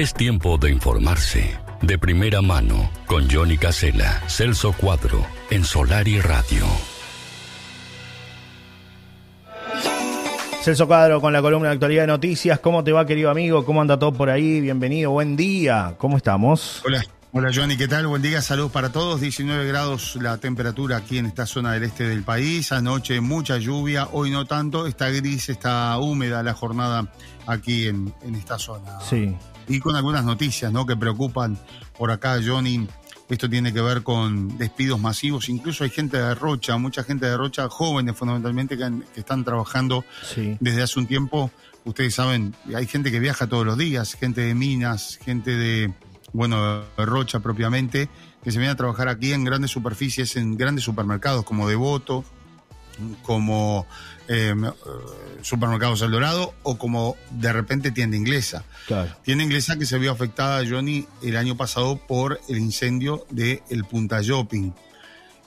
Es tiempo de informarse. De primera mano, con Johnny Casella, Celso Cuadro, en Solar y Radio. Celso Cuadro con la columna de actualidad de noticias. ¿Cómo te va, querido amigo? ¿Cómo anda todo por ahí? Bienvenido, buen día. ¿Cómo estamos? Hola, hola Johnny, ¿qué tal? Buen día, saludos para todos. 19 grados la temperatura aquí en esta zona del este del país. Anoche mucha lluvia, hoy no tanto. Está gris, está húmeda la jornada aquí en, en esta zona. Sí. Y con algunas noticias ¿no? que preocupan por acá, Johnny. Esto tiene que ver con despidos masivos. Incluso hay gente de Rocha, mucha gente de Rocha, jóvenes fundamentalmente, que, han- que están trabajando Sí. desde hace un tiempo. Ustedes saben, hay gente que viaja todos los días, gente de Minas, gente de, bueno, de Rocha propiamente, que se viene a trabajar aquí en grandes superficies, en grandes supermercados como Devoto, como eh, Supermercados El Dorado o como de repente tienda inglesa. Claro. Tienda inglesa que se vio afectada, Johnny, el año pasado por el incendio de El Punta Shopping.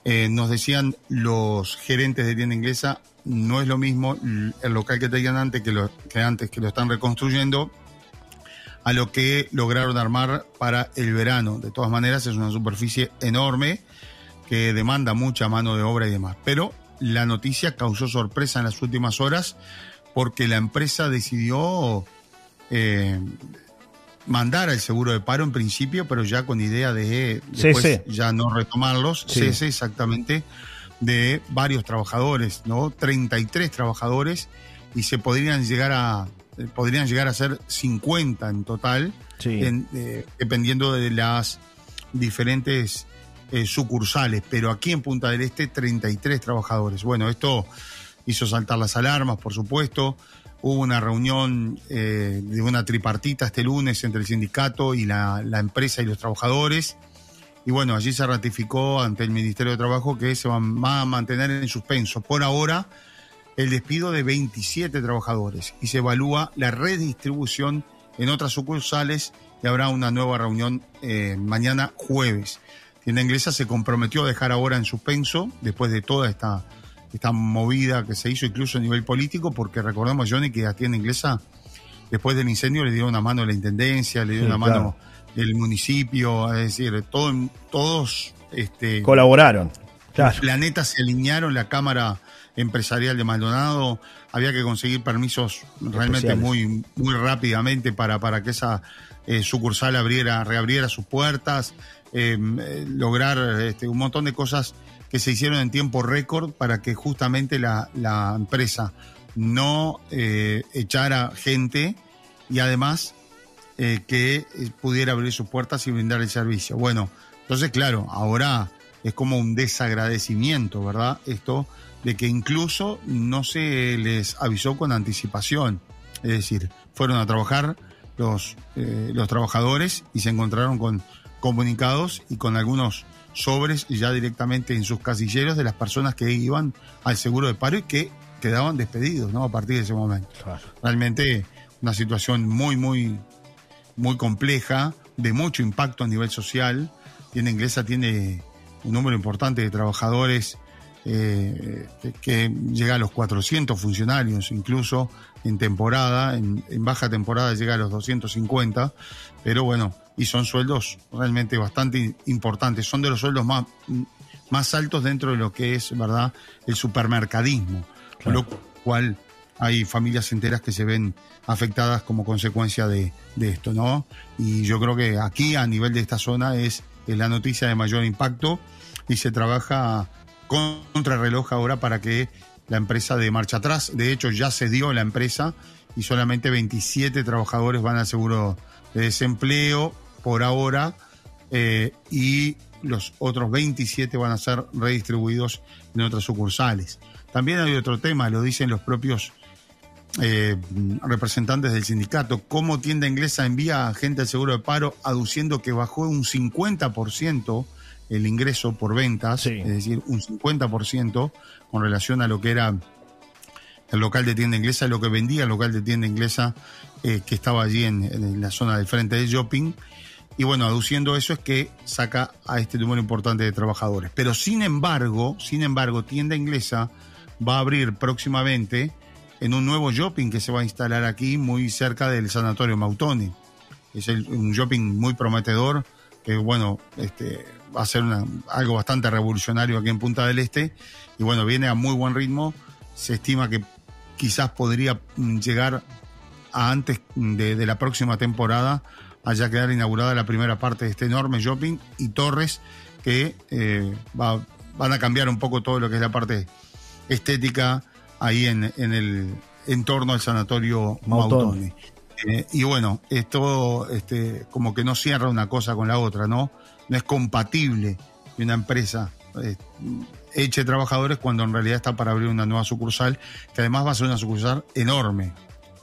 Eh, nos decían los gerentes de tienda inglesa, no es lo mismo el local que tenían antes que, lo, que antes que lo están reconstruyendo a lo que lograron armar para el verano. De todas maneras, es una superficie enorme que demanda mucha mano de obra y demás. Pero la noticia causó sorpresa en las últimas horas porque la empresa decidió eh, mandar al seguro de paro en principio, pero ya con idea de después ya no retomarlos, Sí. cese exactamente de varios trabajadores, ¿no? 33 trabajadores y se podrían llegar a eh, podrían llegar a ser 50 en total, en, eh, dependiendo de las diferentes sucursales, pero aquí en Punta del Este 33 trabajadores. Bueno, esto hizo saltar las alarmas, por supuesto. Hubo una reunión eh, de una tripartita este lunes entre el sindicato y la, empresa y los trabajadores. Y bueno, allí se ratificó ante el Ministerio de Trabajo que se va a mantener en suspenso por ahora el despido de 27 trabajadores y se evalúa la redistribución en otras sucursales y habrá una nueva reunión eh, mañana jueves. Tienda Inglesa se comprometió a dejar ahora en suspenso después de toda esta, esta movida que se hizo incluso a nivel político, porque recordemos, Johnny, que a Tienda Inglesa después del incendio le dio una mano la Intendencia, le dio Sí, una claro. mano el municipio, es decir, todo, todos este, Colaboraron. Claro. planetas se alinearon, la Cámara Empresarial de Maldonado, había que conseguir permisos realmente Especiales. muy, muy rápidamente para, para que esa eh, sucursal abriera, reabriera sus puertas, eh, eh, lograr este, un montón de cosas que se hicieron en tiempo récord para que justamente la, la empresa no eh, echara gente y además eh, que pudiera abrir sus puertas y brindar el servicio. Bueno, entonces claro, ahora es como un desagradecimiento, ¿verdad? Esto de que incluso no se les avisó con anticipación. Es decir, fueron a trabajar los, los trabajadores y se encontraron con comunicados y con algunos sobres ya directamente en sus casilleros de las personas que iban al seguro de paro y que quedaban despedidos, ¿no? A partir de ese momento Claro. realmente una situación muy, muy, muy compleja, de mucho impacto a nivel social. Tienda Inglesa tiene un número importante de trabajadores eh, que, llega a los 400 funcionarios, incluso en temporada, en, en baja temporada llega a los 250, pero bueno, y son sueldos realmente bastante importantes, son de los sueldos más, más altos dentro de lo que es, ¿verdad?, el supermercadismo, con lo cual hay familias enteras que se ven afectadas como consecuencia de, de esto, ¿no? Y yo creo que aquí, a nivel de esta zona, es, es la noticia de mayor impacto y se trabaja contra reloj ahora para que la empresa de marcha atrás, de hecho ya se dio la empresa y solamente 27 trabajadores van al seguro de desempleo por ahora eh, y los otros 27 van a ser redistribuidos en otras sucursales. También hay otro tema, lo dicen los propios eh, representantes del sindicato, cómo tienda inglesa envía a gente al seguro de paro aduciendo que bajó un 50% el ingreso por ventas, Sí. es decir, un 50% con relación a lo que era el local de tienda inglesa, lo que vendía el local de tienda inglesa eh, que estaba allí en, en la zona del frente de shopping. Y bueno, aduciendo eso es que saca a este número importante de trabajadores. Pero sin embargo, sin embargo, tienda inglesa va a abrir próximamente en un nuevo shopping que se va a instalar aquí muy cerca del Sanatorio Mautoni. es un shopping muy prometedor, que bueno, este, va a ser algo bastante revolucionario aquí en Punta del Este, y bueno, viene a muy buen ritmo, se estima que quizás podría mm, llegar a antes de, la próxima temporada, haya quedar inaugurada la primera parte de este enorme shopping y torres que eh, van a cambiar un poco todo lo que es la parte estética ahí en, el entorno del sanatorio Mautoni. Eh, y bueno, esto este, como que no cierra una cosa con la otra, ¿no? No es compatible que una empresa eh, eche trabajadores cuando en realidad está para abrir una nueva sucursal, que además va a ser una sucursal enorme.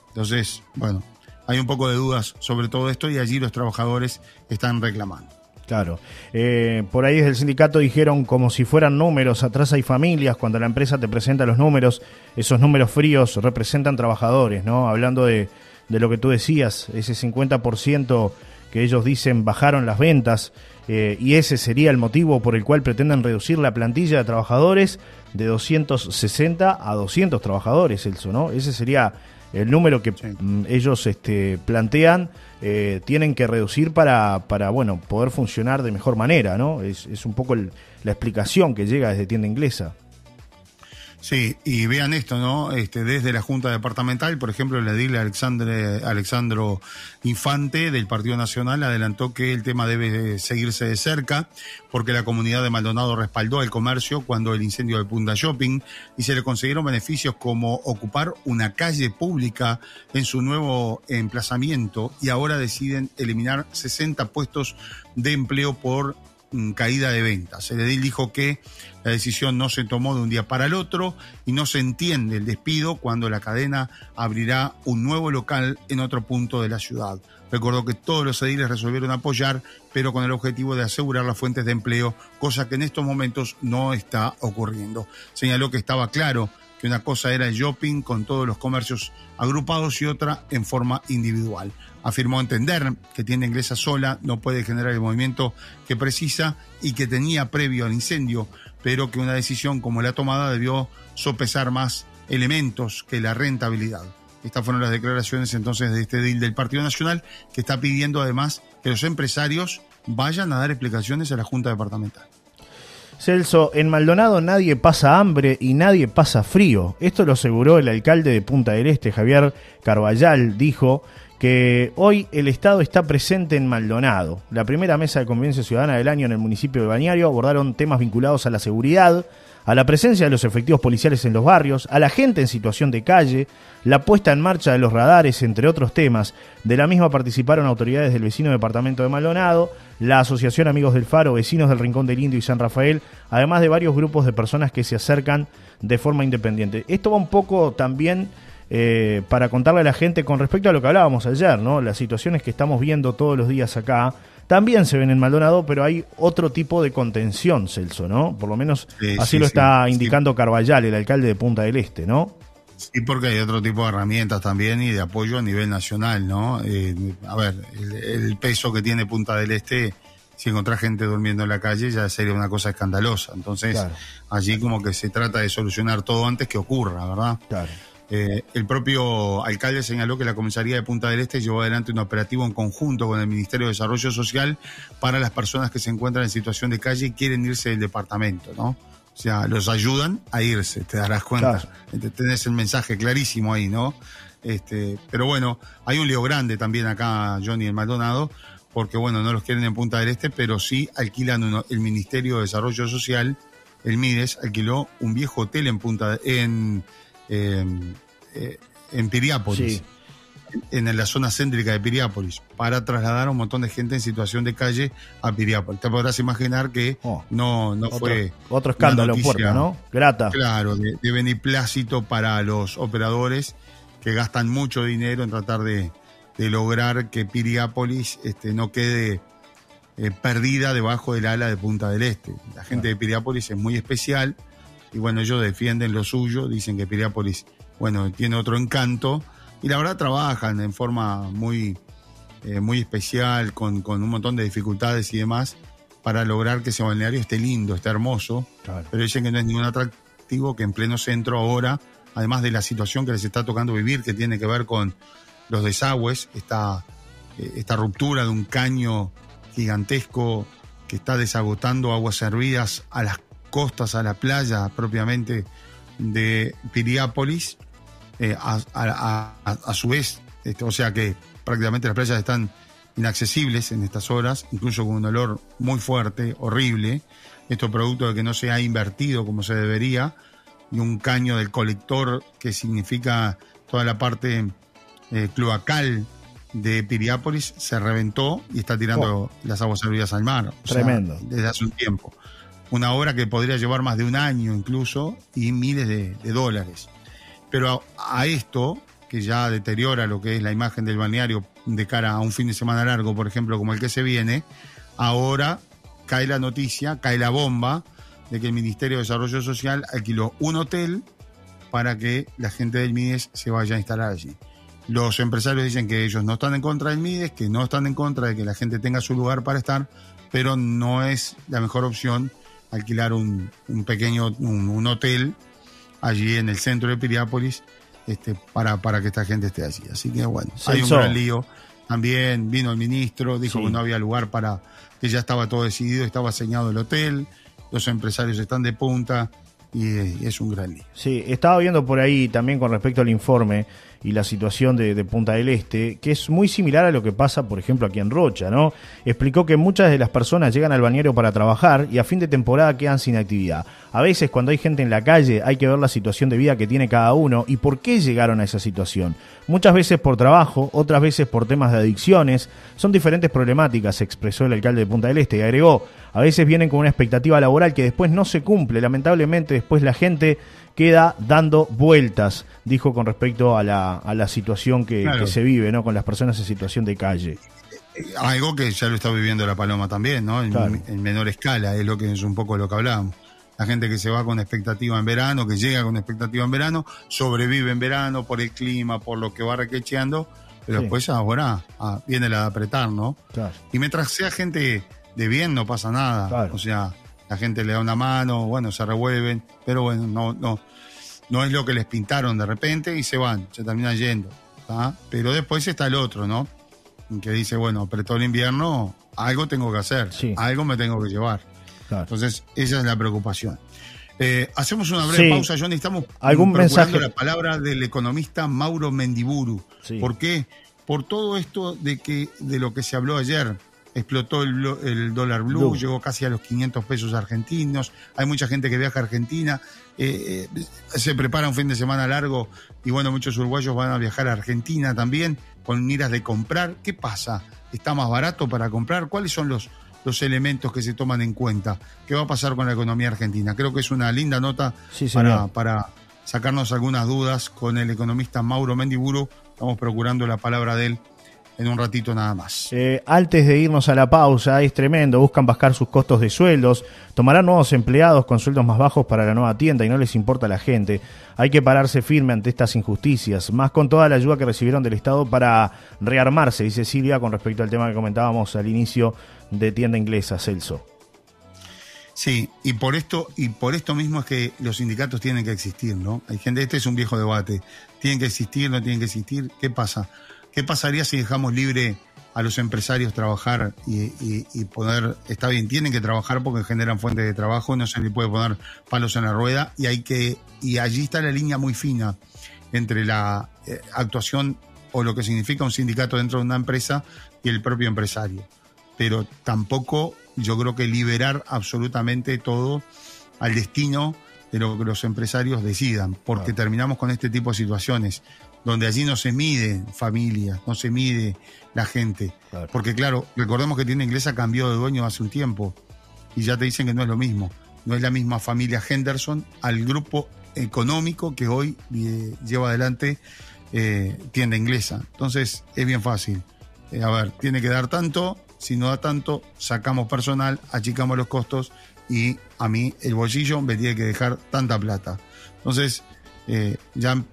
Entonces, bueno, hay un poco de dudas sobre todo esto y allí los trabajadores están reclamando. Claro. Eh, por ahí desde el sindicato dijeron como si fueran números, atrás hay familias, cuando la empresa te presenta los números, esos números fríos representan trabajadores, ¿no? Hablando de, de lo que tú decías, ese 50% que ellos dicen bajaron las ventas eh, y ese sería el motivo por el cual pretenden reducir la plantilla de trabajadores de 260 a 200 trabajadores, Elso, ¿no? Ese sería el número que mm, ellos este, plantean, eh, tienen que reducir para, para, bueno, poder funcionar de mejor manera, ¿no? Es, es un poco la explicación que llega desde tienda inglesa. Sí, y vean esto, ¿no? Este, desde la Junta Departamental, por ejemplo, el edil Alexandre, Alexandro Infante del Partido Nacional adelantó que el tema debe seguirse de cerca porque la comunidad de Maldonado respaldó el comercio cuando el incendio de Punta Shopping y se le consiguieron beneficios como ocupar una calle pública en su nuevo emplazamiento y ahora deciden eliminar 60 puestos de empleo por caída de ventas. El edil dijo que la decisión no se tomó de un día para el otro y no se entiende el despido cuando la cadena abrirá un nuevo local en otro punto de la ciudad. Recordó que todos los ediles resolvieron apoyar, pero con el objetivo de asegurar las fuentes de empleo, cosa que en estos momentos no está ocurriendo. Señaló que estaba claro que una cosa era el shopping con todos los comercios agrupados y otra en forma individual. Afirmó entender que tienda inglesa sola no puede generar el movimiento que precisa y que tenía previo al incendio, pero que una decisión como la tomada debió sopesar más elementos que la rentabilidad. Estas fueron las declaraciones entonces de este deal del Partido Nacional, que está pidiendo además que los empresarios vayan a dar explicaciones a la Junta Departamental. Celso, en Maldonado nadie pasa hambre y nadie pasa frío. Esto lo aseguró el alcalde de Punta del Este, Javier Carballal, dijo que hoy el Estado está presente en Maldonado. La primera mesa de convivencia ciudadana del año en el municipio de Bañario abordaron temas vinculados a la seguridad, a la presencia de los efectivos policiales en los barrios, a la gente en situación de calle, la puesta en marcha de los radares, entre otros temas. De la misma participaron autoridades del vecino departamento de Maldonado, la Asociación Amigos del Faro, vecinos del Rincón del Indio y San Rafael, además de varios grupos de personas que se acercan de forma independiente. Esto va un poco también eh, para contarle a la gente con respecto a lo que hablábamos ayer, ¿no? Las situaciones que estamos viendo todos los días acá también se ven en Maldonado, pero hay otro tipo de contención, Celso, ¿no? Por lo menos así lo está indicando Carballal, el alcalde de Punta del Este, ¿no? Sí, porque hay otro tipo de herramientas también y de apoyo a nivel nacional, ¿no? Eh, a ver, el, peso que tiene Punta del Este, si encontrás gente durmiendo en la calle, ya sería una cosa escandalosa. Entonces, allí como que se trata de solucionar todo antes que ocurra, ¿verdad? Claro. Eh, el propio alcalde señaló que la comisaría de Punta del Este llevó adelante un operativo en conjunto con el Ministerio de Desarrollo Social para las personas que se encuentran en situación de calle y quieren irse del departamento, ¿no? O sea, los ayudan a irse, te darás cuenta. Tenés el mensaje clarísimo ahí, ¿no? Este, pero bueno, hay un lío grande también acá, Johnny, el Maldonado, porque bueno, no los quieren en Punta del Este, pero sí alquilan el Ministerio de Desarrollo Social, el MIDES, alquiló un viejo hotel en Punta en eh, en Piriápolis, en la zona céntrica de Piriápolis, para trasladar a un montón de gente en situación de calle a Piriápolis. Te podrás imaginar que oh, no, no fue. Otro escándalo ¿no? Grata. Claro, de, de beneplácito para los operadores que gastan mucho dinero en tratar de, lograr que Piriápolis este, no quede eh, perdida debajo del ala de Punta del Este. La gente de Piriápolis es muy especial y bueno, ellos defienden lo suyo, dicen que Piriápolis, bueno, tiene otro encanto. Y la verdad trabajan en forma muy, eh, muy especial, con, un montón de dificultades y demás, para lograr que ese balneario esté lindo, esté hermoso, pero dicen que no es ningún atractivo, que en pleno centro ahora, además de la situación que les está tocando vivir, que tiene que ver con los desagües, está eh, esta ruptura de un caño gigantesco que está desagotando aguas servidas a las costas, a la playa propiamente de Piriápolis, eh, a, su vez, este, o sea que prácticamente las playas están inaccesibles en estas horas, incluso con un olor muy fuerte, horrible. Esto producto de que no se ha invertido como se debería, y un caño del colector que significa toda la parte eh, cloacal de Piriápolis se reventó y está tirando oh. las aguas servidas al mar. Tremendo. desde hace un tiempo. Una obra que podría llevar más de un año incluso y miles de, dólares. Pero a, esto, que ya deteriora lo que es la imagen del balneario de cara a un fin de semana largo, por ejemplo, como el que se viene, ahora cae la noticia, cae la bomba de que el Ministerio de Desarrollo Social alquiló un hotel para que la gente del MIDES se vaya a instalar allí. Los empresarios dicen que ellos no están en contra del MIDES, que no están en contra de que la gente tenga su lugar para estar, pero no es la mejor opción alquilar un, pequeño un, hotel allí en el centro de Piriápolis este, para, para que esta gente esté allí. Así que bueno, hay un gran lío. También vino el ministro, dijo que no había lugar para, que ya estaba todo decidido, estaba señado el hotel, los empresarios están de punta y, es un gran lío. Sí, estaba viendo por ahí también con respecto al informe y la situación de, Punta del Este, que es muy similar a lo que pasa, por ejemplo, aquí en Rocha, ¿no? Explicó que muchas de las personas llegan al bañero para trabajar y a fin de temporada quedan sin actividad. A veces cuando hay gente en la calle hay que ver la situación de vida que tiene cada uno y por qué llegaron a esa situación. Muchas veces por trabajo, otras veces por temas de adicciones. Son diferentes problemáticas, expresó el alcalde de Punta del Este y agregó, a veces vienen con una expectativa laboral que después no se cumple. Lamentablemente después la gente queda dando vueltas, dijo con respecto a la, a la situación que, se vive, ¿no? Con las personas en situación de calle. Algo que ya lo está viviendo la Paloma también, ¿no? En, menor escala, es lo que es un poco lo que hablamos. La gente que se va con expectativa en verano, que llega con expectativa en verano, sobrevive en verano por el clima, por lo que va requecheando, pero después ahora ah, viene la de apretar, ¿no? Y mientras sea gente de bien, no pasa nada. O sea, la gente le da una mano, bueno, se revuelven, pero bueno, no, no, no es lo que les pintaron de repente y se van, se terminan yendo. Pero después está el otro, ¿no? Que dice, bueno, apretó el invierno, algo tengo que hacer, algo me tengo que llevar. Entonces, esa es la preocupación. Eh, hacemos una breve pausa, Johnny. Estamos ¿Algún mensaje? la palabra del economista Mauro Mendiburu. ¿Por qué? Por todo esto de que de lo que se habló ayer explotó el, dólar blue, llegó casi a los 500 pesos argentinos, hay mucha gente que viaja a Argentina, eh, eh, se prepara un fin de semana largo y bueno, muchos uruguayos van a viajar a Argentina también con miras de comprar. ¿Qué pasa? ¿Está más barato para comprar? ¿Cuáles son los, los elementos que se toman en cuenta? ¿Qué va a pasar con la economía argentina? Creo que es una linda nota para, para sacarnos algunas dudas con el economista Mauro Mendiburu. Estamos procurando la palabra de él en un ratito nada más. Eh, antes de irnos a la pausa, es tremendo, buscan bajar sus costos de sueldos, tomarán nuevos empleados con sueldos más bajos para la nueva tienda y no les importa a la gente. Hay que pararse firme ante estas injusticias, más con toda la ayuda que recibieron del Estado para rearmarse, dice Silvia, con respecto al tema que comentábamos al inicio de tienda inglesa, Celso. Sí, y por esto, y por esto mismo es que los sindicatos tienen que existir, ¿no? Hay gente, este es un viejo debate. Tienen que existir, no tienen que existir. ¿Qué pasa? ¿Qué pasaría si dejamos libre a los empresarios trabajar y, poder, está bien, tienen que trabajar porque generan fuentes de trabajo, no se le puede poner palos en la rueda y hay que, y allí está la línea muy fina entre la eh, actuación o lo que significa un sindicato dentro de una empresa y el propio empresario. Pero tampoco yo creo que liberar absolutamente todo al destino de lo que los empresarios decidan, porque terminamos con este tipo de situaciones donde allí no se mide familia, no se mide la gente. Porque claro, recordemos que Tienda Inglesa cambió de dueño hace un tiempo y ya te dicen que no es lo mismo. No es la misma familia Henderson al grupo económico que hoy eh, lleva adelante eh, tienda inglesa. Entonces es bien fácil. Eh, a ver, tiene que dar tanto, si no da tanto, sacamos personal, achicamos los costos y a mí el bolsillo me tiene que dejar tanta plata. Entonces, ya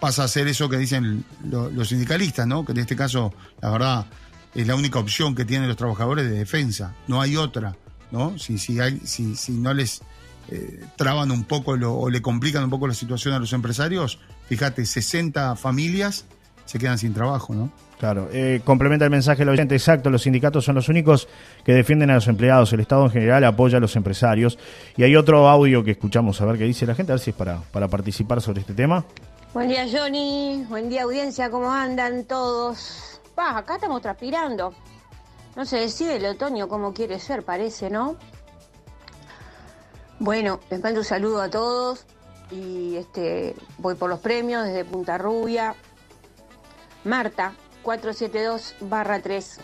pasa a ser eso que dicen los sindicalistas, ¿no? Que en este caso, la verdad, es la única opción que tienen los trabajadores de defensa. No hay otra, ¿no? Si, si, hay, si, si no les eh, traban un poco o le complican un poco la situación a los empresarios, fíjate, 60 familias se quedan sin trabajo, ¿no? Claro, eh, complementa el mensaje del oyente, exacto, los sindicatos son los únicos que defienden a los empleados, el Estado en general apoya a los empresarios. Y hay otro audio que escuchamos, a ver qué dice la gente, a ver si es para, para participar sobre este tema. Buen día Johnny, buen día audiencia, ¿cómo andan todos? Pa, acá estamos transpirando. No se decide el otoño como quiere ser, parece, ¿no? Bueno, les mando un saludo a todos y este voy por los premios desde Punta Rubia. Marta, 472-3.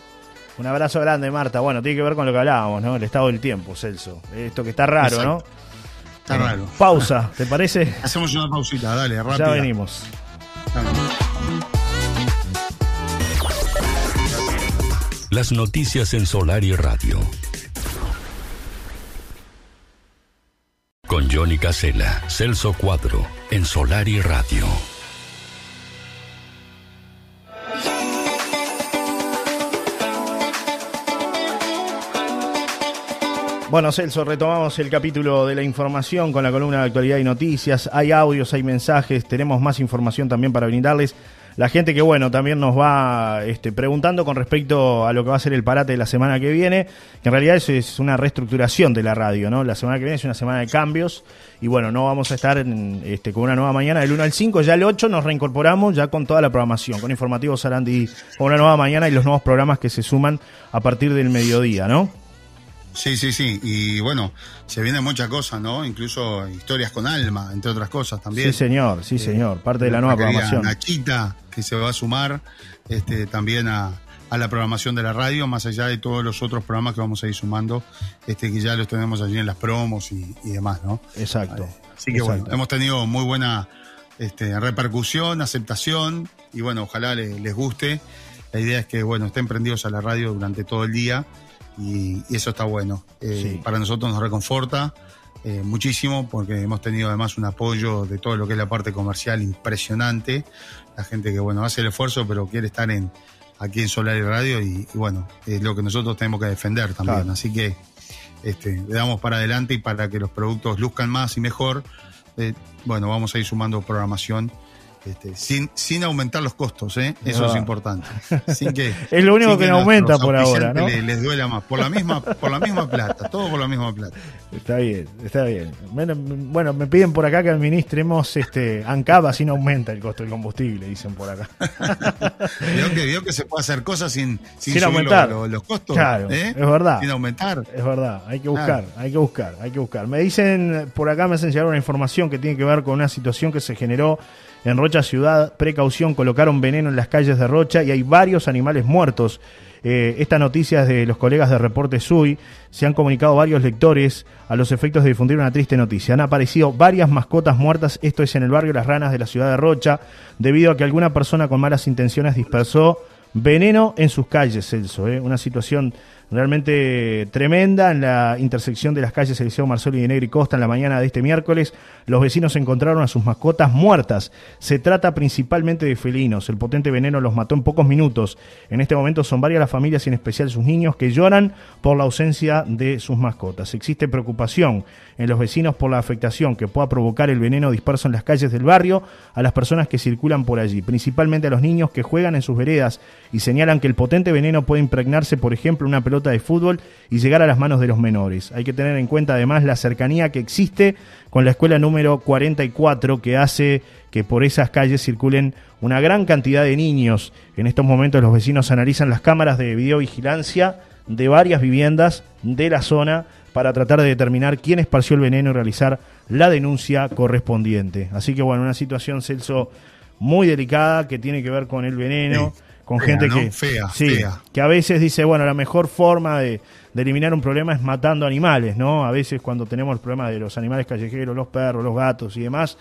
Un abrazo grande, Marta. Bueno, tiene que ver con lo que hablábamos, ¿no? El estado del tiempo, Celso. Esto que está raro, ¿no? Está raro. Pausa, ¿te parece? Hacemos una pausita, dale, rápido. Ya venimos. Las noticias en Solar y Radio. Con Johnny Casella, Celso Cuadro, en Solar y Radio. Bueno, Celso, retomamos el capítulo de la información con la columna de actualidad y noticias. Hay audios, hay mensajes, tenemos más información también para brindarles. La gente que, bueno, también nos va este, preguntando con respecto a lo que va a ser el parate de la semana que viene. En realidad eso es una reestructuración de la radio, ¿no? La semana que viene es una semana de cambios y, bueno, no vamos a estar este, con una nueva mañana del 1 al 5. Ya el 8 nos reincorporamos ya con toda la programación, con informativos Sarandi con una nueva mañana y los nuevos programas que se suman a partir del mediodía, ¿no? Sí, sí, sí. Y bueno, se vienen muchas cosas, ¿no? Incluso historias con alma, entre otras cosas también. Sí, señor, sí, señor. Parte de la nueva programación. Nachita, que se va a sumar este, también a, la programación de la radio, más allá de todos los otros programas que vamos a ir sumando, este, que ya los tenemos allí en las promos y, demás, ¿no? Exacto. Así que bueno, hemos tenido muy buena este, repercusión, aceptación, y bueno, ojalá les, les guste. La idea es que, bueno, estén prendidos a la radio durante todo el día y, eso está bueno. Eh, para nosotros nos reconforta eh, muchísimo porque hemos tenido además un apoyo de todo lo que es la parte comercial impresionante. La gente que bueno hace el esfuerzo pero quiere estar en aquí en Solar y Radio y, bueno, es lo que nosotros tenemos que defender también. Así que este, le damos para adelante y para que los productos luzcan más y mejor, eh, bueno, vamos a ir sumando programación este, sin, sin aumentar los costos, ¿eh? eso es importante. es lo único que, no aumenta por ahora. ¿no? Les, duela más, por la, misma, por la misma plata, todo por la misma plata. Está bien, está bien. Bueno, me piden por acá que administremos este, ANCAP, así no aumenta el costo del combustible, dicen por acá. vio, que, vio que se puede hacer cosas sin, sin, aumentar los, costos. Claro, ¿eh? es verdad. Sin aumentar. Es verdad, hay que buscar, hay que buscar, hay que buscar. Me dicen, por acá me hacen llegar una información que tiene que ver con una situación que se generó en Rocha Ciudad, precaución, colocaron veneno en las calles de Rocha y hay varios animales muertos. Eh, esta noticia es de los colegas de Reporte SUI. Se han comunicado varios lectores a los efectos de difundir una triste noticia. Han aparecido varias mascotas muertas, esto es en el barrio Las Ranas de la ciudad de Rocha, debido a que alguna persona con malas intenciones dispersó veneno en sus calles, Celso. ¿eh? Una situación realmente tremenda en la intersección de las calles Eliseo Marzoli de Negri Costa en la mañana de este miércoles. Los vecinos encontraron a sus mascotas muertas. Se trata principalmente de felinos. El potente veneno los mató en pocos minutos. En este momento son varias las familias y en especial sus niños que lloran por la ausencia de sus mascotas. Existe preocupación en los vecinos por la afectación que pueda provocar el veneno disperso en las calles del barrio a las personas que circulan por allí, principalmente a los niños que juegan en sus veredas y señalan que el potente veneno puede impregnarse, por ejemplo, una pelota de fútbol y llegar a las manos de los menores. Hay que tener en cuenta además la cercanía que existe con la escuela número 44 que hace que por esas calles circulen una gran cantidad de niños. En estos momentos los vecinos analizan las cámaras de videovigilancia de varias viviendas de la zona para tratar de determinar quién esparció el veneno y realizar la denuncia correspondiente. Así que bueno, una situación, Celso, muy delicada que tiene que ver con el veneno con gente que fea, sí, que a veces dice, bueno, la mejor forma de, eliminar un problema es matando animales, ¿no? A veces cuando tenemos el problema de los animales callejeros, los perros, los gatos y demás,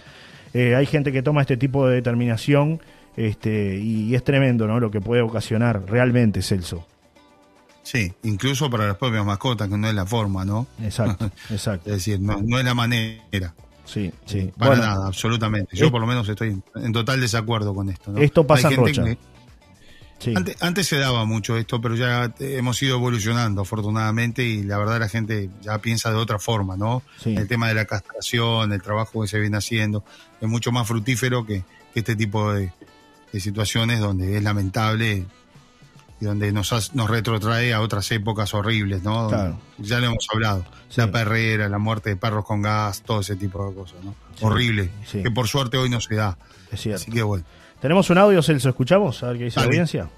eh, hay gente que toma este tipo de determinación este, y, es tremendo, ¿no? Lo que puede ocasionar realmente, Celso. Sí, incluso para las propias mascotas, que no es la forma, ¿no? Exacto, exacto. es decir, no, no es la manera. Sí, sí. Para nada, absolutamente. Yo por lo menos estoy en total desacuerdo con esto. ¿no? Esto pasa en Rocha. Antes, se daba mucho esto, pero ya hemos ido evolucionando afortunadamente y la verdad la gente ya piensa de otra forma, ¿no? El tema de la castración, el trabajo que se viene haciendo, es mucho más fructífero que, este tipo de, de situaciones donde es lamentable y donde nos, nos retrotrae a otras épocas horribles, ¿no? Ya lo hemos hablado. La perrera, la muerte de perros con gas, todo ese tipo de cosas, ¿no? Horrible. Que por suerte hoy no se da. Es cierto. Así que bueno. Tenemos un audio, Celso, ¿escuchamos? A ver qué dice la audiencia.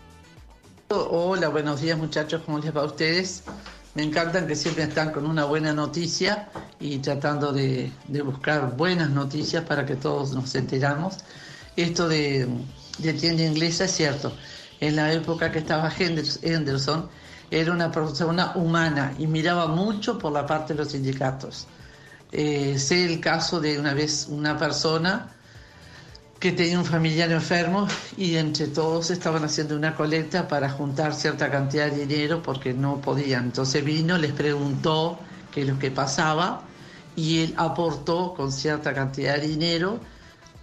Hola, buenos días muchachos, ¿cómo les va a ustedes? Me encantan que siempre están con una buena noticia y tratando de, buscar buenas noticias para que todos nos enteramos. Esto de, de tienda inglesa es cierto. En la época que estaba Henderson, era una persona humana y miraba mucho por la parte de los sindicatos. Eh, sé el caso de una vez una persona que tenía un familiar enfermo y entre todos estaban haciendo una colecta para juntar cierta cantidad de dinero porque no podían. Entonces vino, les preguntó qué es lo que pasaba y él aportó con cierta cantidad de dinero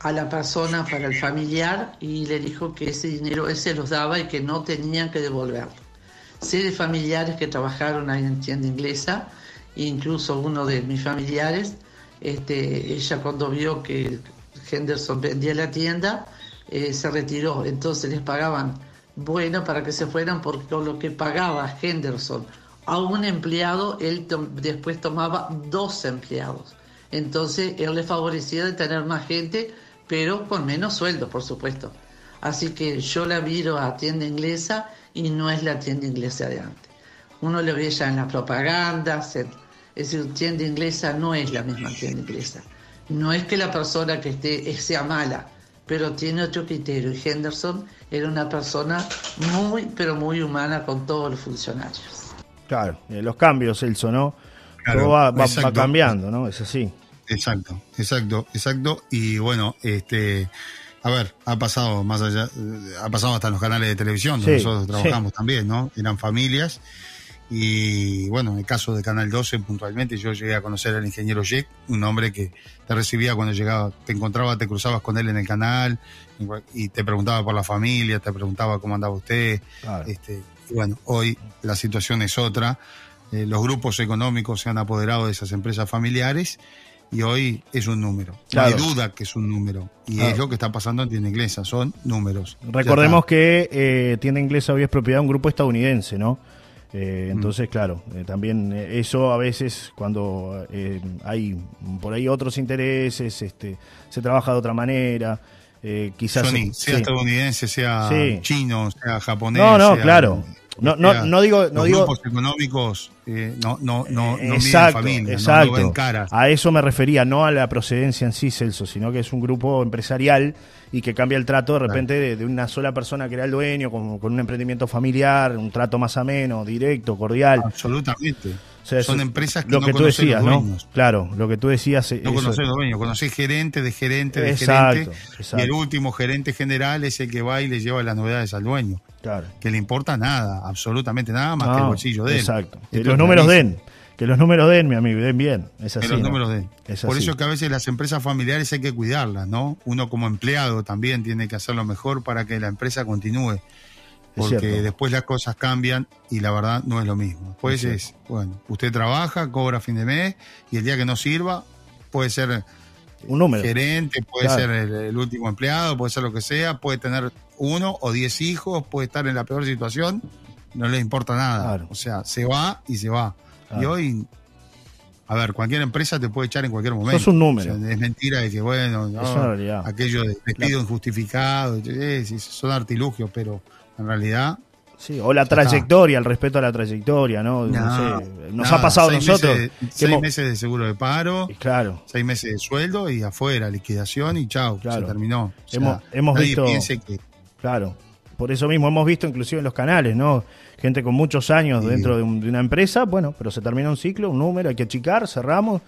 a la persona para el familiar y le dijo que ese dinero él se los daba y que no tenían que devolverlo. Sé de familiares que trabajaron ahí en tienda inglesa, incluso uno de mis familiares, este, ella cuando vio que Henderson vendía la tienda, eh, se retiró. Entonces les pagaban bueno para que se fueran porque con lo que pagaba Henderson a un empleado, él después tomaba dos empleados. Entonces él le favorecía de tener más gente, pero con menos sueldo, por supuesto. Así que yo la miro a tienda inglesa y no es la tienda inglesa de antes. Uno lo ve ya en las propagandas, es decir, tienda inglesa no es la misma tienda inglesa. No es que la persona que esté sea mala, pero tiene otro criterio. Y Henderson era una persona muy, pero muy humana con todos los funcionarios. Claro, eh, los cambios, Celso, ¿no? Todo va, cambiando, ¿no? Es así. Exacto, exacto, exacto. Y bueno, este, a ver, ha pasado más allá, ha pasado hasta en los canales de televisión donde nosotros trabajamos también, ¿no? Eran familias y bueno, en el caso de Canal 12, puntualmente, yo llegué a conocer al ingeniero Jack, un hombre que te recibía cuando llegaba, te encontraba, te cruzabas con él en el canal y te preguntaba por la familia, te preguntaba cómo andaba usted. Este, y bueno, hoy la situación es otra. Eh, los grupos económicos se han apoderado de esas empresas familiares y hoy es un número. No hay duda que es un número. Y es lo que está pasando en Tienda Inglesa, son números. Recordemos que eh, Tienda Inglesa hoy es propiedad de un grupo estadounidense, ¿no? Eh, entonces, claro, eh, también eh, eso a veces cuando hay por ahí otros intereses, este, se trabaja de otra manera. quizás sea estadounidense, sea chino, sea japonés. No, no, claro. No, no, no digo, no los digo. grupos económicos no, no, no, exacto, familia, exacto. A eso me refería, no a la procedencia en sí, Celso, sino que es un grupo empresarial y que cambia el trato de repente de, una sola persona que era el dueño, con, con un emprendimiento familiar, un trato más ameno, directo, cordial. Absolutamente. Son empresas que lo no que tú decías, ¿no? Claro, lo que tú decías. No conoces los dueños, conoces gerente de gerente de gerente. Y el último gerente general es el que va y le lleva las novedades al dueño. Claro. Que le importa nada, absolutamente nada más que el bolsillo de él. Exacto. Que los números den. Que los números den, mi amigo, den bien. Es así. Que los números den. Por eso que a veces las empresas familiares hay que cuidarlas, ¿no? Uno como empleado también tiene que hacer lo mejor para que la empresa continúe. Porque después las cosas cambian y la verdad no es lo mismo. Pues es, bueno, usted trabaja, cobra fin de mes y el día que no sirva puede ser un número. gerente, puede ser el, último empleado, puede ser lo que sea, puede tener uno o diez hijos, puede estar en la peor situación, no le importa nada. O sea, se va y se va. Y hoy, a ver, cualquier empresa te puede echar en cualquier momento. es un número. es mentira de que, bueno, aquello de despido injustificado, son artilugios, pero en realidad Sí, o la trayectoria, el respeto a la trayectoria, ¿no? no, sé, nos ha pasado a nosotros. seis meses de seguro de paro, claro. seis meses de sueldo y afuera, liquidación y chao, se terminó. hemos, hemos visto. Claro, por eso mismo hemos visto inclusive en los canales, ¿no? Gente con muchos años dentro de, una empresa, bueno, pero se termina un ciclo, un número, hay que achicar, cerramos,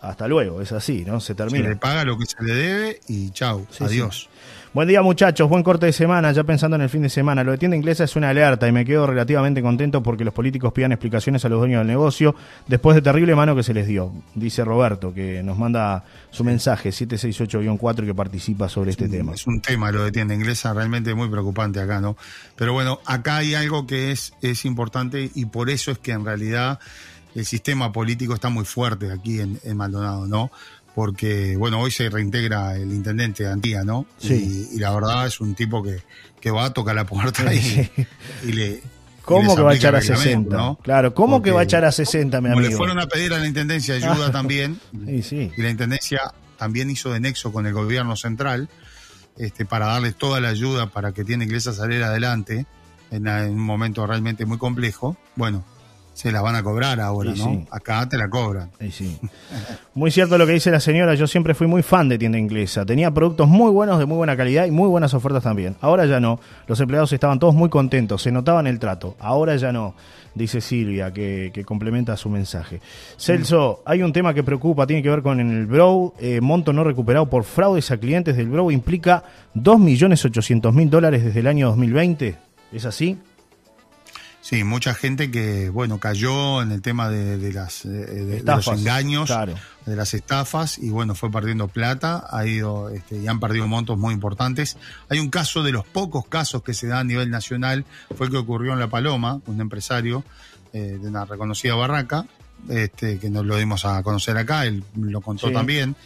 hasta luego, es así, ¿no? Se termina. Se le paga lo que se le debe y chau, adiós. Buen día muchachos, buen corte de semana, ya pensando en el fin de semana. Lo de tienda inglesa es una alerta y me quedo relativamente contento porque los políticos pidan explicaciones a los dueños del negocio después de terrible mano que se les dio. Dice Roberto, que nos manda su mensaje 768-4 que participa sobre este tema. Es un tema lo de tienda inglesa realmente muy preocupante acá, ¿no? Pero bueno, acá hay algo que es, es importante y por eso es que en realidad el sistema político está muy fuerte aquí en, en Maldonado, ¿no? Porque, bueno, hoy se reintegra el intendente Antía, ¿no? Sí. Y, la verdad es un tipo que, que va, a tocar la puerta y, y le... ¿Cómo que va a echar a el reglamento, 60? ¿no? Claro, ¿cómo que va a echar a 60, mi Como le amigo? fueron a pedir a la intendencia ayuda también, Sí, sí. y la intendencia también hizo de nexo con el gobierno central este, para darles toda la ayuda para que tiene Iglesia salir adelante en, en un momento realmente muy complejo. Bueno, se la van a cobrar ahora, Sí, ¿no? sí. Acá te la cobran. Sí, sí. Muy cierto lo que dice la señora, yo siempre fui muy fan de tienda inglesa. Tenía productos muy buenos, de muy buena calidad y muy buenas ofertas también. Ahora ya no. Los empleados estaban todos muy contentos, se notaba en el trato. Ahora ya no, dice Silvia, que, que complementa su mensaje. Celso, hay un tema que preocupa, tiene que ver con el Brow. eh, monto no recuperado por fraudes a clientes del Brow implica 2.800.000 dólares desde el año 2020. ¿Es así? Sí, mucha gente que, bueno, cayó en el tema de, de las, eh, de, de Estafas, los engaños, claro. de las estafas, y bueno, fue perdiendo plata, ha ido, este, y han perdido montos muy importantes. Hay un caso de los pocos casos que se da a nivel nacional, fue el que ocurrió en La Paloma, un empresario eh, de una reconocida barraca, este, que nos lo dimos a conocer acá, él lo contó Sí. también,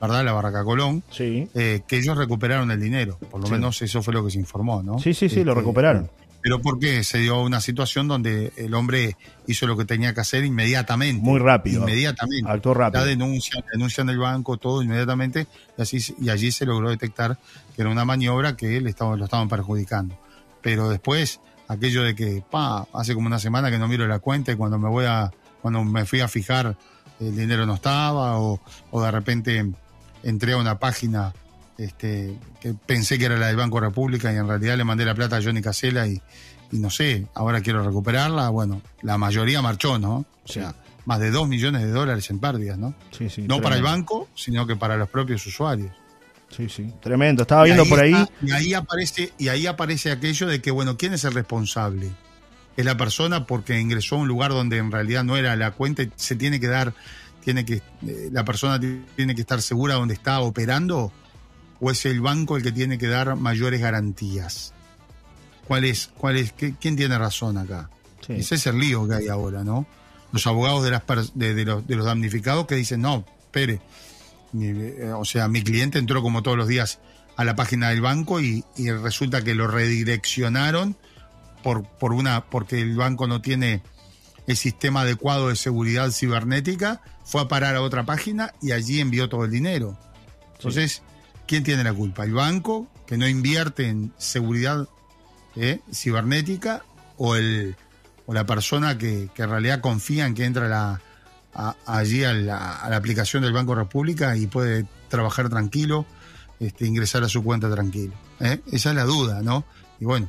¿verdad? La Barraca Colón, Sí. eh, que ellos recuperaron el dinero, por lo Sí. menos eso fue lo que se informó, ¿no? Sí, sí, sí, lo Este, recuperaron. Pero porque se dio una situación donde el hombre hizo lo que tenía que hacer inmediatamente. Muy rápido. Inmediatamente. Actuó rápido. La denuncia, denuncian del banco, todo inmediatamente, y, así, y allí se logró detectar que era una maniobra que le estaba, lo estaban perjudicando. Pero después, aquello de que, pa, hace como una semana que no miro la cuenta y cuando me voy a, cuando me fui a fijar, el dinero no estaba, o, o de repente entré a una página este, que pensé que era la del Banco República y en realidad le mandé la plata a Johnny Casella y, y no sé, ahora quiero recuperarla. Bueno, la mayoría marchó, ¿no? O sea, más de 2 millones de dólares en pérdidas, ¿no? Sí, sí. no para el banco, sino que para los propios usuarios. Sí, sí. Tremendo. Estaba viendo por ahí. está- y ahí aparece, y ahí aparece aquello de que, bueno, ¿quién es el responsable? Es la persona porque ingresó a un lugar donde en realidad no era la cuenta, y se tiene que dar, tiene que, eh, la persona ti- tiene que estar segura donde está operando, o es el banco el que tiene que dar mayores garantías. ¿Cuál es, cuál es, qué- quién tiene razón acá? Sí. Ese es el lío que hay ahora, ¿no? Los abogados de, las de, de los, de los damnificados que dicen, no, espere, eh, o sea, mi cliente entró como todos los días a la página del banco y, y resulta que lo redireccionaron por, por una, porque el banco no tiene el sistema adecuado de seguridad cibernética, fue a parar a otra página y allí envió todo el dinero. Entonces, ¿quién tiene la culpa? ¿El banco que no invierte en seguridad eh, cibernética o, el, o la persona que, en realidad confía en que entra allí a la, a la aplicación del Banco República y puede trabajar tranquilo, este, ingresar a su cuenta tranquilo? ¿eh? Esa es la duda, ¿no? Y bueno,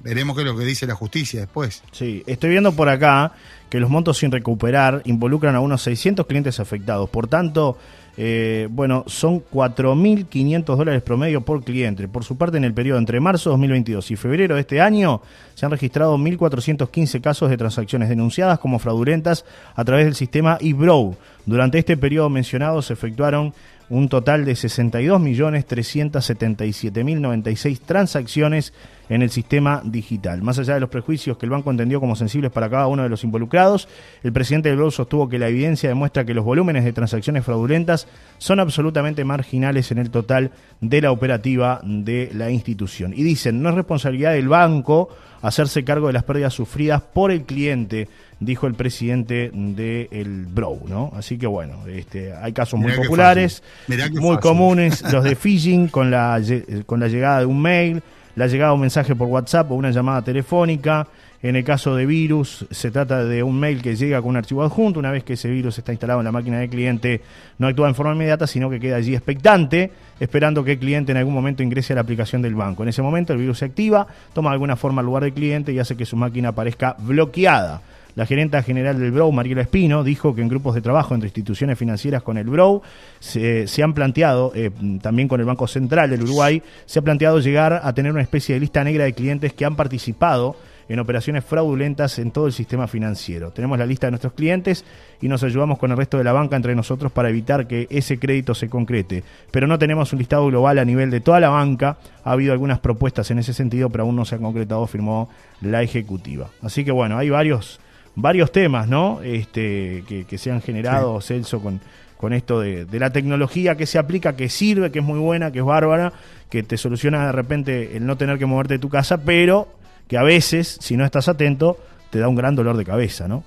veremos qué es lo que dice la justicia después. Sí, estoy viendo por acá que los montos sin recuperar involucran a unos 600 clientes afectados. Por tanto, eh, bueno, son 4.500 dólares promedio por cliente. Por su parte, en el periodo entre marzo de 2022 y febrero de este año, se han registrado 1.415 casos de transacciones denunciadas como fraudulentas a través del sistema eBrow. Durante este periodo mencionado se efectuaron un total de 62.377.096 transacciones en el sistema digital. Más allá de los prejuicios que el banco entendió como sensibles para cada uno de los involucrados, el presidente del Brow sostuvo que la evidencia demuestra que los volúmenes de transacciones fraudulentas son absolutamente marginales en el total de la operativa de la institución. Y dicen, no es responsabilidad del banco hacerse cargo de las pérdidas sufridas por el cliente, dijo el presidente del Brow, ¿no? Así que bueno, este, hay casos muy Mirá populares, muy fácil. comunes, los de phishing con la, con la llegada de un mail, la llegada de un mensaje por WhatsApp o una llamada telefónica. En el caso de virus, se trata de un mail que llega con un archivo adjunto. Una vez que ese virus está instalado en la máquina del cliente, no actúa en forma inmediata, sino que queda allí expectante, esperando que el cliente en algún momento ingrese a la aplicación del banco. En ese momento, el virus se activa, toma de alguna forma el lugar del cliente y hace que su máquina aparezca bloqueada. La gerenta general del Brow, Mariela Espino, dijo que en grupos de trabajo entre instituciones financieras con el Brow se, han planteado, eh, también con el Banco Central del Uruguay, se ha planteado llegar a tener una especie de lista negra de clientes que han participado en operaciones fraudulentas en todo el sistema financiero. Tenemos la lista de nuestros clientes y nos ayudamos con el resto de la banca entre nosotros para evitar que ese crédito se concrete. Pero no tenemos un listado global a nivel de toda la banca. Ha habido algunas propuestas en ese sentido, pero aún no se han concretado, firmó la ejecutiva. Así que bueno, hay varios varios temas, ¿no? Este, que, que se han generado, Celso, con, con esto de, de la tecnología que se aplica, que sirve, que es muy buena, que es bárbara, que te soluciona de repente el no tener que moverte de tu casa, pero que a veces, si no estás atento, te da un gran dolor de cabeza, ¿no?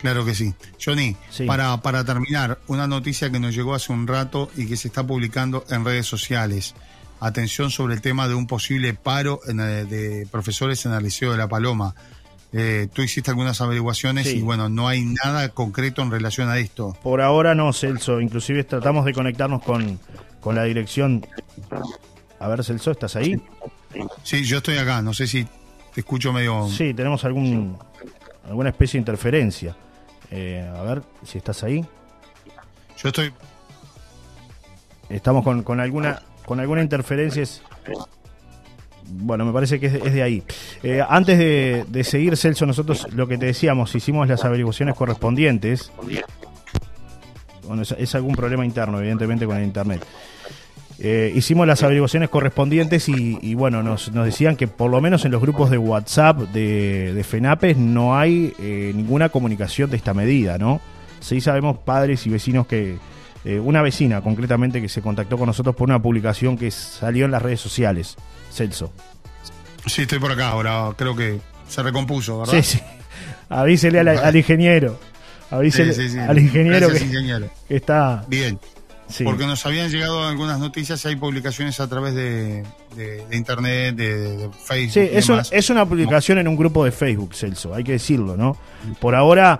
Claro que sí. Johnny, Sí. Para, para terminar, una noticia que nos llegó hace un rato y que se está publicando en redes sociales. Atención sobre el tema de un posible paro en, de profesores en el Liceo de La Paloma. Eh, tú hiciste algunas averiguaciones Sí. y bueno, no hay nada concreto en relación a esto. Por ahora no, Celso. Inclusive tratamos de conectarnos con, con la dirección. A ver, Celso, ¿estás ahí? Sí, yo estoy acá, no sé si te escucho medio... Sí, tenemos algún alguna especie de interferencia. Eh, a ver si estás ahí. Yo estoy... Estamos con, con alguna con alguna interferencia. es- Bueno, me parece que es, de ahí. Eh, antes de, seguir, Celso, nosotros lo que te decíamos, hicimos las averiguaciones correspondientes. Es, algún problema interno, evidentemente, con el Internet. Eh, hicimos las averiguaciones correspondientes y, bueno, nos, decían que por lo menos en los grupos de WhatsApp de, FENAPES no hay eh, ninguna comunicación de esta medida, ¿no? Sí sabemos padres y vecinos que, una vecina concretamente que se contactó con nosotros por una publicación que salió en las redes sociales, Celso. Sí, estoy por acá ahora, creo que se recompuso, ¿verdad? Sí, sí. Avísele al, al ingeniero. Avísele Sí, sí, sí. al ingeniero Gracias, que, ingeniero. que está... Bien. sí. Porque nos habían llegado algunas noticias, hay publicaciones a través de, de- de internet, de, de Facebook. Sí, y es, una, demás. es una publicación en un grupo de Facebook, Celso, hay que decirlo, ¿no? Por ahora,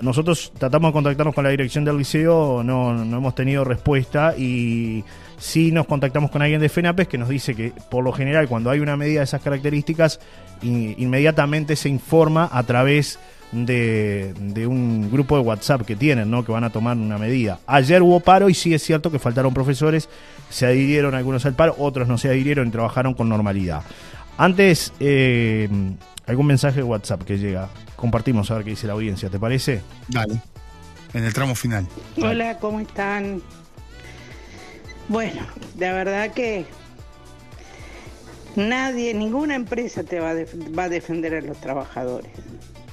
nosotros tratamos de contactarnos con la dirección del liceo, no, no hemos tenido respuesta y sí nos contactamos con alguien de FENAPES que nos dice que, por lo general, cuando hay una medida de esas características, in- inmediatamente se informa a través de, de un grupo de WhatsApp que tienen, ¿no? Que van a tomar una medida. Ayer hubo paro y sí es cierto que faltaron profesores, se adhirieron algunos al paro, otros no se adhirieron y trabajaron con normalidad. Antes, eh, algún mensaje de WhatsApp que llega. Compartimos a ver qué dice la audiencia, ¿te parece? Dale. En el tramo final. Hola, ¿cómo están? Bueno, la verdad que nadie, ninguna empresa te va a, va a defender a los trabajadores.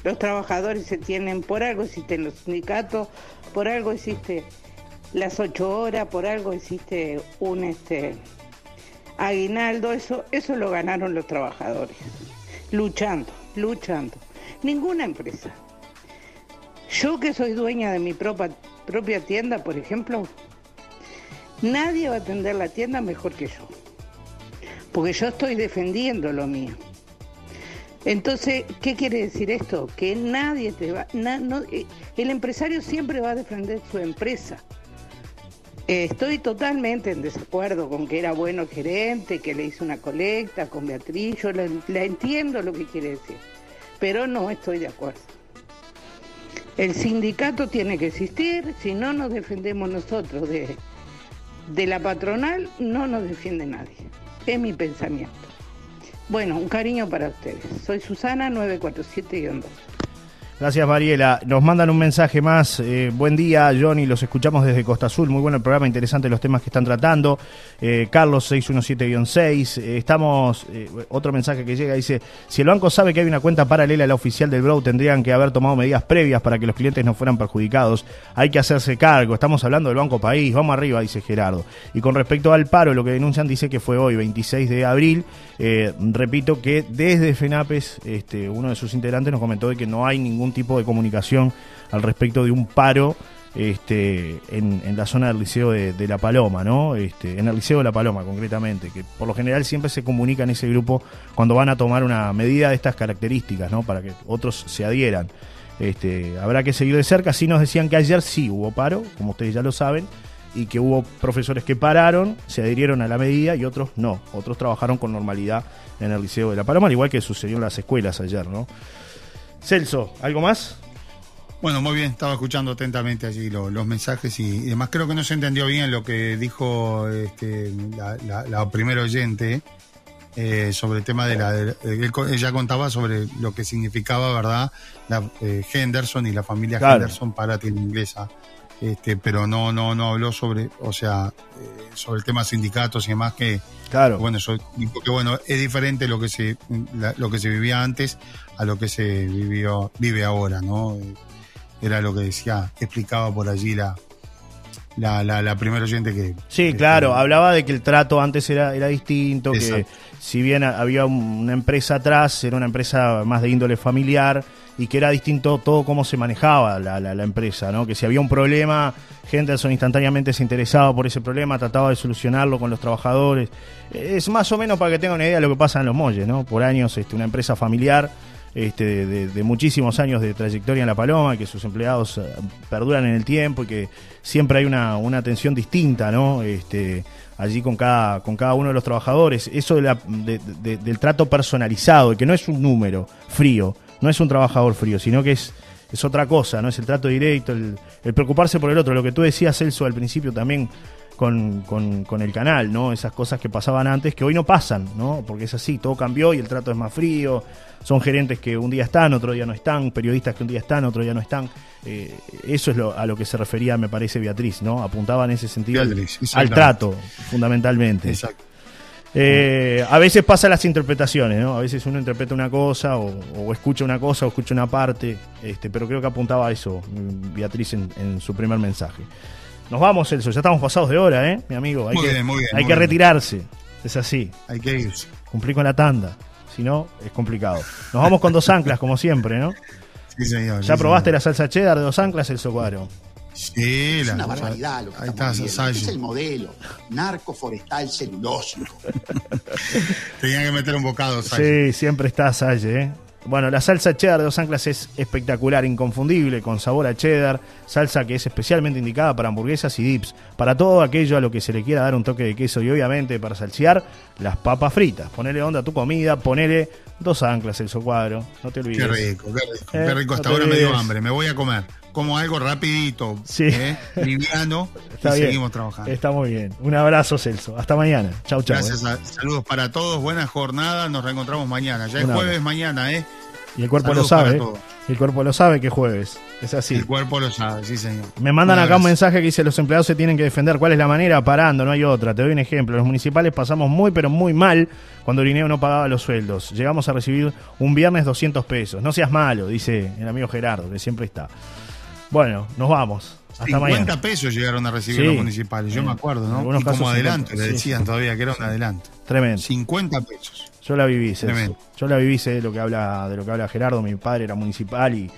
Los trabajadores se tienen, por algo existen los sindicatos, por algo existe las ocho horas, por algo existe un este aguinaldo, eso, eso lo ganaron los trabajadores, luchando, luchando. Ninguna empresa. Yo que soy dueña de mi propia, propia tienda, por ejemplo, nadie va a atender la tienda mejor que yo. Porque yo estoy defendiendo lo mío. Entonces, ¿qué quiere decir esto? Que nadie te va... eh, el empresario siempre va a defender su empresa. Estoy totalmente en desacuerdo con que era bueno gerente, que le hizo una colecta con Beatriz, yo la, la entiendo lo que quiere decir, pero no estoy de acuerdo. El sindicato tiene que existir, si no nos defendemos nosotros de, de la patronal, no nos defiende nadie. Es mi pensamiento. Bueno, un cariño para ustedes. Soy Susana 947-2. Gracias, Mariela. Nos mandan un mensaje más. Eh, buen día, Johnny. Los escuchamos desde Costa Azul. Muy bueno el programa, interesante los temas que están tratando. Eh, Carlos 617-6. Eh, estamos. eh, otro mensaje que llega dice: Si el banco sabe que hay una cuenta paralela a la oficial del Bro, tendrían que haber tomado medidas previas para que los clientes no fueran perjudicados. Hay que hacerse cargo. Estamos hablando del Banco País. Vamos arriba, dice Gerardo. Y con respecto al paro, lo que denuncian dice que fue hoy, 26 de abril. Eh, repito que desde FENAPES, este, uno de sus integrantes nos comentó de que no hay ningún tipo de comunicación al respecto de un paro este, en, la zona del Liceo de, La Paloma, ¿no? Este, en el Liceo de La Paloma, concretamente, que por lo general siempre se comunica en ese grupo cuando van a tomar una medida de estas características, ¿no? Para que otros se adhieran. Este, habrá que seguir de cerca. Sí nos decían que ayer sí hubo paro, como ustedes ya lo saben, y que hubo profesores que pararon, se adhirieron a la medida y otros no. Otros trabajaron con normalidad en el Liceo de La Paloma, al igual que sucedió en las escuelas ayer, ¿no? Celso, ¿algo más? Bueno, muy bien, estaba escuchando atentamente allí lo- los mensajes y, y demás. Creo que no se entendió bien lo que dijo este, la, la- la primera oyente eh, sobre el tema de la... de- él ella contaba sobre lo que significaba, ¿verdad? La, eh, Henderson y la familia Claro. Henderson para la inglesa. Este, pero no, no, no habló sobre, o sea, eh, sobre el tema sindicatos y demás que, Claro. bueno, eso, dijo que bueno, es diferente lo que se, la- lo que se vivía antes a lo que se vivió, vive ahora, ¿no? Eh, Era lo que decía, explicaba por allí la, la, la, la primera oyente que... Sí, que- claro, hablaba de que el trato antes era, era distinto, que si bien había una empresa atrás, era una empresa más de índole familiar y que era distinto todo cómo se manejaba la, la- la empresa, ¿no? Que si había un problema, Henderson instantáneamente se interesaba por ese problema, trataba de solucionarlo con los trabajadores. Es más o menos para que tengan una idea de lo que pasa en los molles, ¿no? Por años, este, una empresa familiar este, de, muchísimos años de trayectoria en La Paloma, que sus empleados eh, perduran en el tiempo y que siempre hay una, una atención distinta, ¿no? Este, allí con cada, con cada uno de los trabajadores. Eso de la- de- de- del trato personalizado, que no es un número frío, no es un trabajador frío, sino que es, es otra cosa, ¿no? Es el trato directo, el, el preocuparse por el otro. Lo que tú decías, Celso, al principio también con, con- con el canal, ¿no? Esas cosas que pasaban antes, que hoy no pasan, ¿no? Porque es así, todo cambió y el trato es más frío. Son gerentes que un día están, otro día no están, periodistas que un día están, otro día no están. Eh, eso es lo, a lo que se refería, me parece, Beatriz, ¿no? Apuntaba en ese sentido al- Beatriz, al trato, fundamentalmente. Exacto. Eh, a veces pasa las interpretaciones, ¿no? A veces uno interpreta una cosa o, o escucha una cosa o escucha una parte, este, pero creo que apuntaba a eso Beatriz en, en su primer mensaje. Nos vamos, Celso, ya estamos pasados de hora, ¿eh? Mi amigo, hay Muy que, bien, muy bien, hay que retirarse, es así, Hay que irse. cumplir con la tanda, si no, es complicado. Nos vamos con dos anclas, como siempre, ¿no? Sí, señor. ¿Ya sí, probaste señor. la salsa cheddar de dos anclas, Celso Cuadro? Sí, Es la una barbaridad lo que Ahí estamos está. Sasayo. Es el modelo narco forestal celulósico. Tenía que meter un bocado, Sayo. Sí, siempre está Salle, ¿eh? Bueno, la salsa cheddar de Dos Anclas es espectacular, inconfundible, con sabor a cheddar, salsa que es especialmente indicada para hamburguesas y dips, para todo aquello a lo que se le quiera dar un toque de queso y obviamente para salsear las papas fritas. Ponele onda a tu comida, ponele Dos Anclas, el cuadro, no te olvides. Qué rico, qué rico. Eh, qué rico. Hasta no ahora me dio hambre. Me voy a comer. Como algo rapidito, Sí. ¿eh? liviano, Está y bien. seguimos trabajando. Está muy bien. Un abrazo, Celso. Hasta mañana. Chau, chau. Gracias, ¿eh? a- saludos para todos, buena jornada, nos reencontramos mañana. Ya es jueves mañana, ¿eh? Y el cuerpo Saludos lo sabe. El cuerpo lo sabe que es jueves. Es así. El cuerpo lo sabe, sí señor. Me mandan acá un mensaje que dice los empleados se tienen que defender. ¿Cuál es la manera? Parando, no hay otra. Te doy un ejemplo. Los municipales pasamos muy pero muy mal cuando el INEO no pagaba los sueldos. Llegamos a recibir un viernes 200 pesos. No seas malo, dice el amigo Gerardo, que siempre está. Bueno, nos vamos. Hasta 50 mañana. pesos llegaron a recibir Sí. los municipales, yo me acuerdo, ¿no? Y como adelanto, 50, le decían sí. todavía que era un adelanto. Tremendo. 50 pesos. Yo la viví. Tremendo. Yo la viví, sé de lo que habla, de lo que habla Gerardo, mi padre era municipal y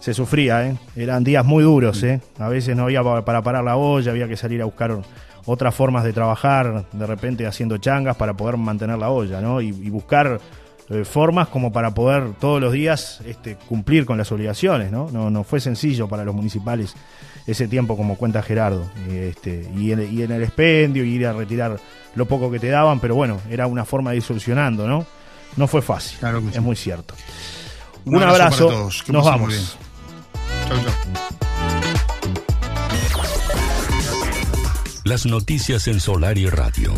se sufría, ¿eh? Eran días muy duros, ¿eh? A veces no había pa- para parar la olla, había que salir a buscar otras formas de trabajar, de repente haciendo changas para poder mantener la olla, ¿no? Y, y buscar eh, formas como para poder todos los días este, cumplir con las obligaciones, ¿no? ¿no? No fue sencillo para los municipales ese tiempo, como cuenta Gerardo, y, este, y, en, y en el expendio, y ir a retirar lo poco que te daban, pero bueno, era una forma de ir solucionando, ¿no? No fue fácil, Claro que es sí. muy cierto. Un Un, abrazo abrazo, para todos, que nos vamos. Chau, chau. Las noticias en Solar y Radio.